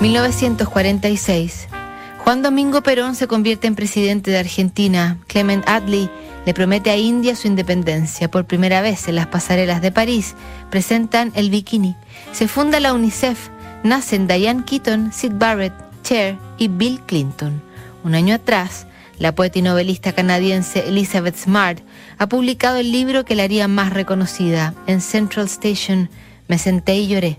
1946. Juan Domingo Perón se convierte en presidente de Argentina. Clement Attlee le promete a India su independencia. Por primera vez en las pasarelas de París presentan el bikini. Se funda la UNICEF. Nacen Diane Keaton, Sid Barrett, Cher y Bill Clinton. Un año atrás, la poeta y novelista canadiense Elizabeth Smart ha publicado el libro que la haría más reconocida. En Central Station me senté y lloré.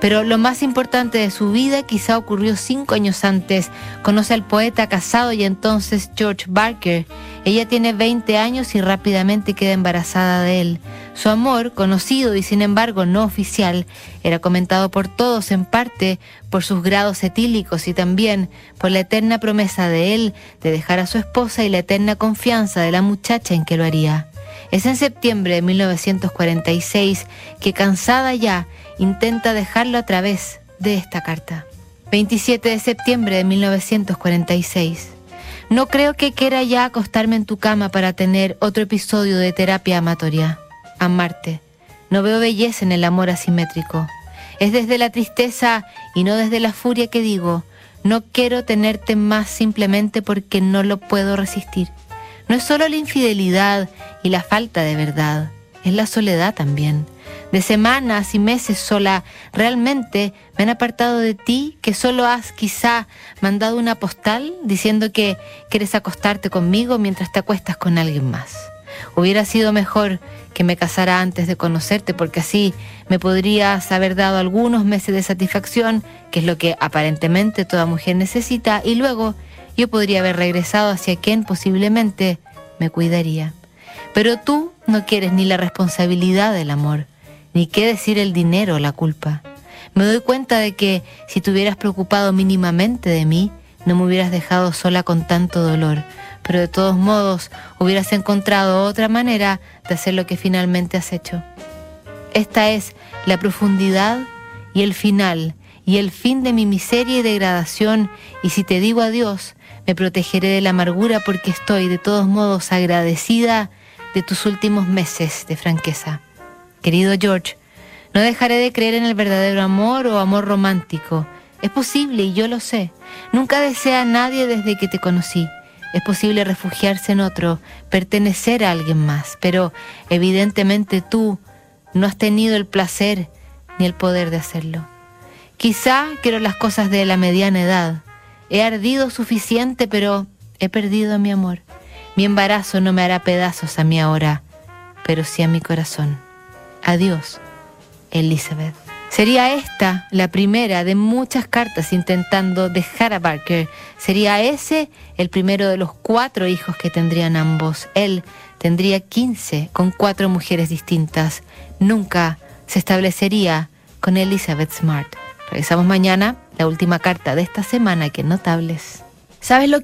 Pero lo más importante de su vida quizá ocurrió cinco años antes. Conoce al poeta casado y entonces George Barker. Ella tiene 20 años y rápidamente queda embarazada de él. Su amor, conocido y sin embargo no oficial, era comentado por todos en parte por sus grados etílicos y también por la eterna promesa de él de dejar a su esposa y la eterna confianza de la muchacha en que lo haría. Es en septiembre de 1946 que cansada ya intenta dejarlo a través de esta carta. 27 de septiembre de 1946. No creo que quiera ya acostarme en tu cama para tener otro episodio de terapia amatoria. Amarte. No veo belleza en el amor asimétrico. Es desde la tristeza y no desde la furia que digo, no quiero tenerte más simplemente porque no lo puedo resistir. No es solo la infidelidad y la falta de verdad, es la soledad también de semanas y meses sola, realmente me han apartado de ti, que solo has quizá mandado una postal diciendo que quieres acostarte conmigo mientras te acuestas con alguien más. Hubiera sido mejor que me casara antes de conocerte porque así me podrías haber dado algunos meses de satisfacción, que es lo que aparentemente toda mujer necesita, y luego yo podría haber regresado hacia quien posiblemente me cuidaría. Pero tú no quieres ni la responsabilidad del amor ni qué decir el dinero o la culpa. Me doy cuenta de que si te hubieras preocupado mínimamente de mí, no me hubieras dejado sola con tanto dolor, pero de todos modos hubieras encontrado otra manera de hacer lo que finalmente has hecho. Esta es la profundidad y el final y el fin de mi miseria y degradación, y si te digo adiós, me protegeré de la amargura porque estoy de todos modos agradecida de tus últimos meses de franqueza. Querido George, no dejaré de creer en el verdadero amor o amor romántico. Es posible y yo lo sé. Nunca desea a nadie desde que te conocí. Es posible refugiarse en otro, pertenecer a alguien más, pero evidentemente tú no has tenido el placer ni el poder de hacerlo. Quizá quiero las cosas de la mediana edad. He ardido suficiente, pero he perdido mi amor. Mi embarazo no me hará pedazos a mí ahora, pero sí a mi corazón. Adiós, Elizabeth. Sería esta la primera de muchas cartas intentando dejar a Barker. Sería ese el primero de los cuatro hijos que tendrían ambos. Él tendría 15 con cuatro mujeres distintas. Nunca se establecería con Elizabeth Smart. Regresamos mañana, la última carta de esta semana que notables. ¿Sabes lo